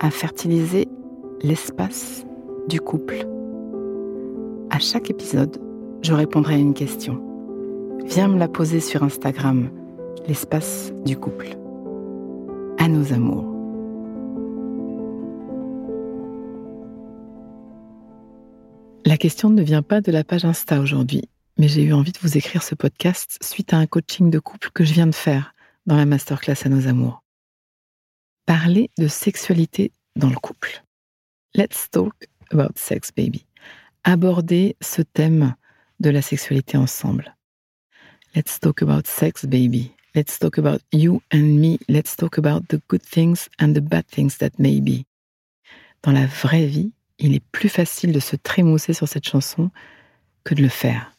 à fertiliser l'espace du couple. À chaque épisode, je répondrai à une question. Viens me la poser sur Instagram, l'espace du couple. À nos amours. La question ne vient pas de la page Insta aujourd'hui, mais j'ai eu envie de vous écrire ce podcast suite à un coaching de couple que je viens de faire dans la masterclass à nos amours. Parler de sexualité dans le couple. Let's talk about sex, baby. Aborder ce thème de la sexualité ensemble. Let's talk about sex, baby. Let's talk about you and me. Let's talk about the good things and the bad things that may be. Dans la vraie vie, il est plus facile de se trémousser sur cette chanson que de le faire.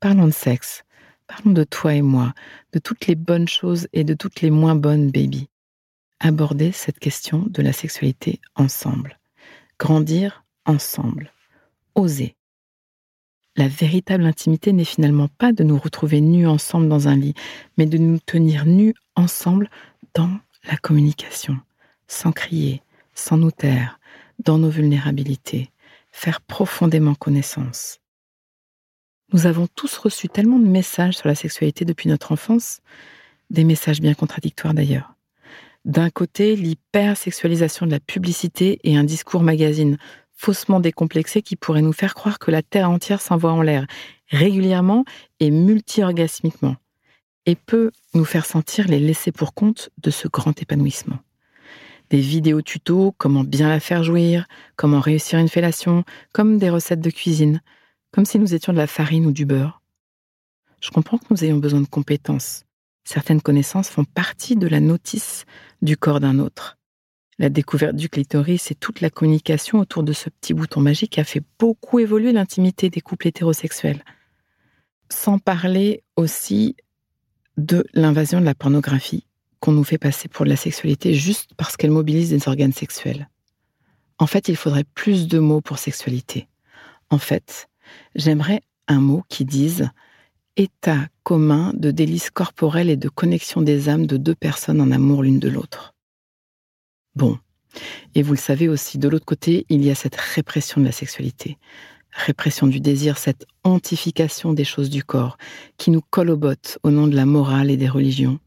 Parlons de sexe, Parlons de toi et moi, de toutes les bonnes choses et de toutes les moins bonnes, baby. Aborder cette question de la sexualité ensemble. Grandir ensemble. Oser. La véritable intimité n'est finalement pas de nous retrouver nus ensemble dans un lit, mais de nous tenir nus ensemble dans la communication, sans crier, sans nous taire, dans nos vulnérabilités, faire profondément connaissance. Nous avons tous reçu tellement de messages sur la sexualité depuis notre enfance, des messages bien contradictoires d'ailleurs. D'un côté, l'hypersexualisation de la publicité et un discours magazine faussement décomplexé qui pourrait nous faire croire que la Terre entière s'envoie en l'air régulièrement et multi-orgasmiquement, et peut nous faire sentir les laissés pour compte de ce grand épanouissement. Des vidéos tutos, comment bien la faire jouir, comment réussir une fellation, comme des recettes de cuisine, comme si nous étions de la farine ou du beurre. Je comprends que nous ayons besoin de compétences. Certaines connaissances font partie de la notice du corps d'un autre. La découverte du clitoris et toute la communication autour de ce petit bouton magique a fait beaucoup évoluer l'intimité des couples hétérosexuels. Sans parler aussi de l'invasion de la pornographie qu'on nous fait passer pour de la sexualité juste parce qu'elle mobilise des organes sexuels. En fait, il faudrait plus de mots pour sexualité. En fait, J'aimerais un mot qui dise état commun de délices corporelles et de connexion des âmes de deux personnes en amour l'une de l'autre. Bon. Et vous le savez aussi, de l'autre côté, il y a cette répression de la sexualité, répression du désir, cette antification des choses du corps, qui nous colle aux bottes au nom de la morale et des religions.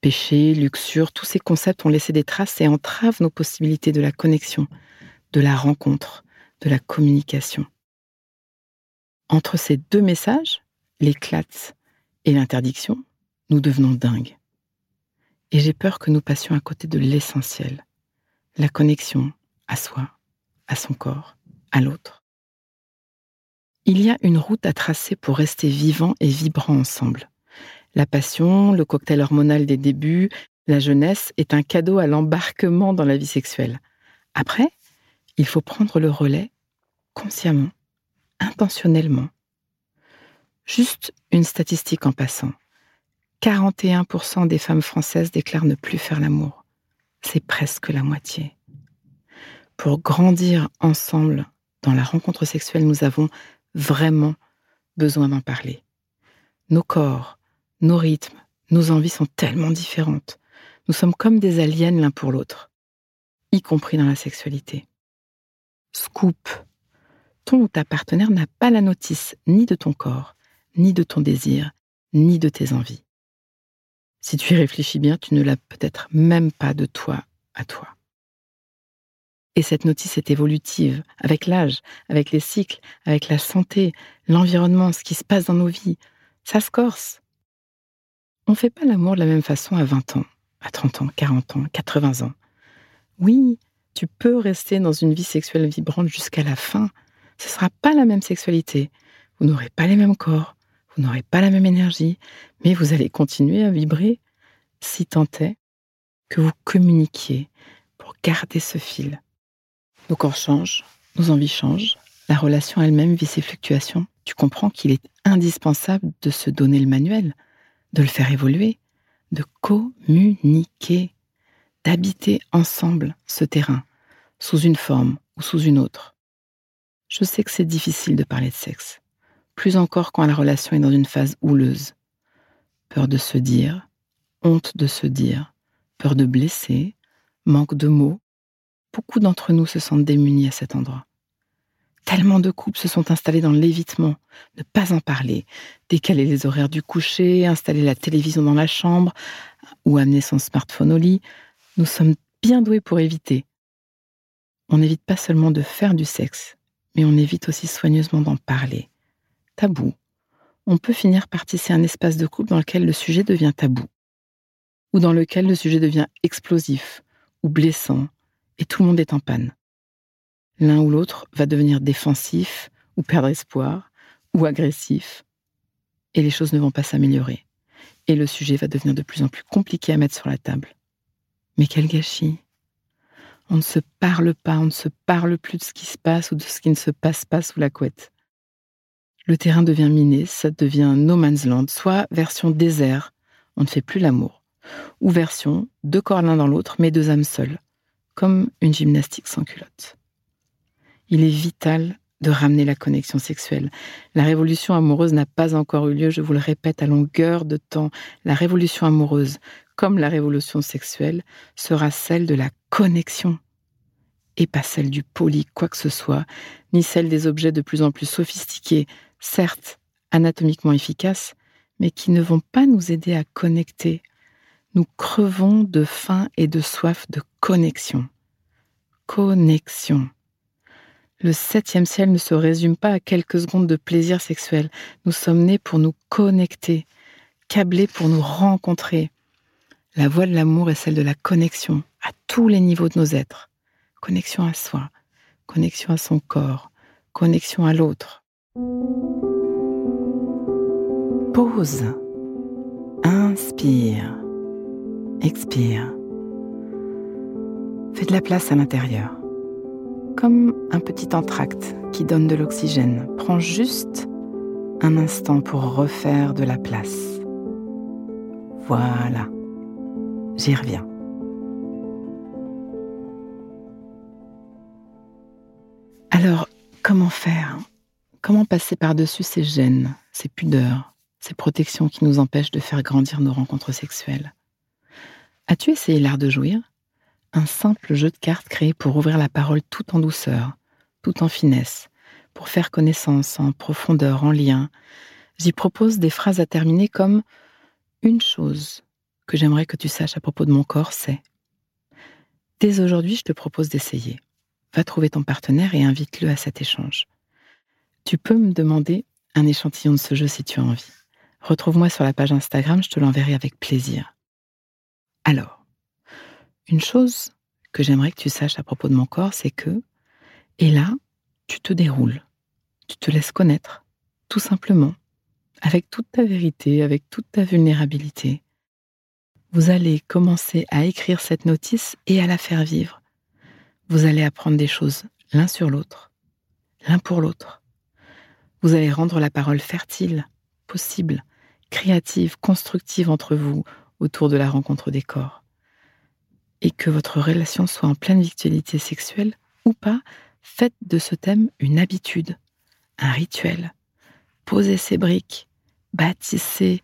Péché, luxure, tous ces concepts ont laissé des traces et entravent nos possibilités de la connexion, de la rencontre, de la communication. Entre ces deux messages, l'éclate et l'interdiction, nous devenons dingues. Et j'ai peur que nous passions à côté de l'essentiel, la connexion à soi, à son corps, à l'autre. Il y a une route à tracer pour rester vivant et vibrant ensemble. La passion, le cocktail hormonal des débuts, la jeunesse est un cadeau à l'embarquement dans la vie sexuelle. Après, il faut prendre le relais consciemment intentionnellement. Juste une statistique en passant. 41% des femmes françaises déclarent ne plus faire l'amour. C'est presque la moitié. Pour grandir ensemble dans la rencontre sexuelle, nous avons vraiment besoin d'en parler. Nos corps, nos rythmes, nos envies sont tellement différentes. Nous sommes comme des aliens l'un pour l'autre, y compris dans la sexualité. Scoop, ton ou ta partenaire n'a pas la notice ni de ton corps, ni de ton désir, ni de tes envies. Si tu y réfléchis bien, tu ne l'as peut-être même pas de toi à toi. Et cette notice est évolutive, avec l'âge, avec les cycles, avec la santé, l'environnement, ce qui se passe dans nos vies. Ça se corse. On ne fait pas l'amour de la même façon à 20 ans, à 30 ans, 40 ans, 80 ans. Oui, tu peux rester dans une vie sexuelle vibrante jusqu'à la fin. Ce ne sera pas la même sexualité. Vous n'aurez pas les mêmes corps, vous n'aurez pas la même énergie, mais vous allez continuer à vibrer si tant est que vous communiquiez pour garder ce fil. Nos corps changent, nos envies changent, la relation elle-même vit ses fluctuations. Tu comprends qu'il est indispensable de se donner le manuel, de le faire évoluer, de communiquer, d'habiter ensemble ce terrain, sous une forme ou sous une autre. Je sais que c'est difficile de parler de sexe, plus encore quand la relation est dans une phase houleuse. Peur de se dire, honte de se dire, peur de blesser, manque de mots, beaucoup d'entre nous se sentent démunis à cet endroit. Tellement de couples se sont installés dans l'évitement, ne pas en parler, décaler les horaires du coucher, installer la télévision dans la chambre ou amener son smartphone au lit. Nous sommes bien doués pour éviter. On n'évite pas seulement de faire du sexe, mais on évite aussi soigneusement d'en parler. Tabou. On peut finir par tisser un espace de couple dans lequel le sujet devient tabou, ou dans lequel le sujet devient explosif ou blessant, et tout le monde est en panne. L'un ou l'autre va devenir défensif ou perdre espoir ou agressif, et les choses ne vont pas s'améliorer, et le sujet va devenir de plus en plus compliqué à mettre sur la table. Mais quel gâchis On ne se parle pas, on ne se parle plus de ce qui se passe ou de ce qui ne se passe pas sous la couette. Le terrain devient miné, ça devient no man's land, soit version désert, on ne fait plus l'amour, ou version deux corps l'un dans l'autre, mais deux âmes seules comme une gymnastique sans culotte. Il est vital de ramener la connexion sexuelle. La révolution amoureuse n'a pas encore eu lieu, je vous le répète à longueur de temps. La révolution amoureuse, comme la révolution sexuelle, sera celle de la connexion et pas celle du poli quoi que ce soit, ni celle des objets de plus en plus sophistiqués, certes anatomiquement efficaces, mais qui ne vont pas nous aider à connecter nous crevons de faim et de soif de connexion. Connexion. Le septième ciel ne se résume pas à quelques secondes de plaisir sexuel. Nous sommes nés pour nous connecter, câblés pour nous rencontrer. La voie de l'amour est celle de la connexion à tous les niveaux de nos êtres. Connexion à soi, connexion à son corps, connexion à l'autre. Pause. Inspire. Expire. Fais de la place à l'intérieur. Comme un petit entracte qui donne de l'oxygène. Prends juste un instant pour refaire de la place. Voilà. J'y reviens. Alors, comment faire? Comment passer par-dessus ces gênes, ces pudeurs, ces protections qui nous empêchent de faire grandir nos rencontres sexuelles? As-tu essayé l'art de jouir? Un simple jeu de cartes créé pour ouvrir la parole tout en douceur, tout en finesse, pour faire connaissance en profondeur, en lien? J'y propose des phrases à terminer comme Une chose que j'aimerais que tu saches à propos de mon corps, c'est. Dès aujourd'hui, je te propose d'essayer. Va trouver ton partenaire et invite-le à cet échange. Tu peux me demander un échantillon de ce jeu si tu as envie. Retrouve-moi sur la page Instagram, je te l'enverrai avec plaisir. Alors, une chose que j'aimerais que tu saches à propos de mon corps, c'est que, et là, tu te déroules, tu te laisses connaître, tout simplement, avec toute ta vérité, avec toute ta vulnérabilité. Vous allez commencer à écrire cette notice et à la faire vivre. Vous allez apprendre des choses l'un sur l'autre, l'un pour l'autre. Vous allez rendre la parole fertile, possible, créative, constructive entre vous, autour de la rencontre des corps. Et que votre relation soit en pleine victualité sexuelle ou pas, faites de ce thème une habitude, un rituel. Posez ces briques, bâtissez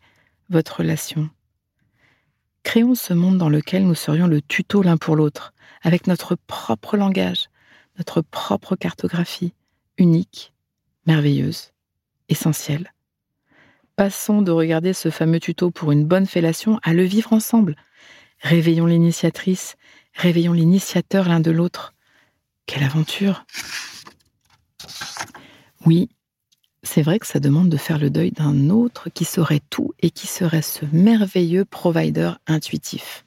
votre relation. Créons ce monde dans lequel nous serions le tuto l'un pour l'autre, avec notre propre langage, notre propre cartographie, unique, merveilleuse, essentielle. Passons de regarder ce fameux tuto pour une bonne fellation à le vivre ensemble. Réveillons l'initiatrice, réveillons l'initiateur l'un de l'autre. quelle aventure Oui, c'est vrai que ça demande de faire le deuil d'un autre qui saurait tout et qui serait ce merveilleux provider intuitif.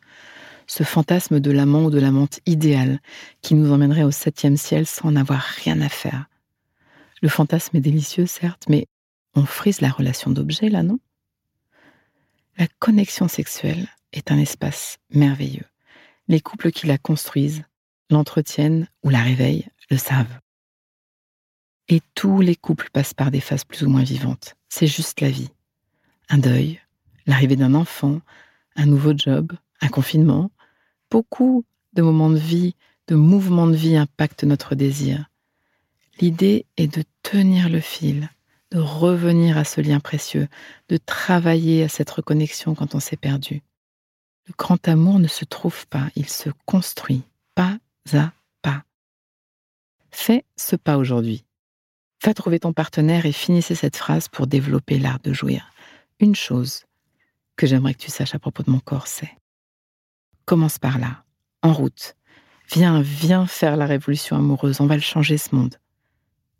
Ce fantasme de l'amant ou de l'amante idéal qui nous emmènerait au septième ciel sans en avoir rien à faire. Le fantasme est délicieux, certes, mais on frise la relation d'objet là, non? La connexion sexuelle est un espace merveilleux. Les couples qui la construisent, l'entretiennent ou la réveillent le savent. Et tous les couples passent par des phases plus ou moins vivantes. C'est juste la vie. Un deuil, l'arrivée d'un enfant, un nouveau job, un confinement. Beaucoup de moments de vie, de mouvements de vie impactent notre désir. L'idée est de tenir le fil, de revenir à ce lien précieux, de travailler à cette reconnexion quand on s'est perdu. Le grand amour ne se trouve pas, il se construit, pas à pas. Fais ce pas aujourd'hui. Va trouver ton partenaire et finissez cette phrase pour développer l'art de jouir. Une chose que j'aimerais que tu saches à propos de mon corps, c'est commence par là, en route. Viens, viens faire la révolution amoureuse, on va le changer ce monde.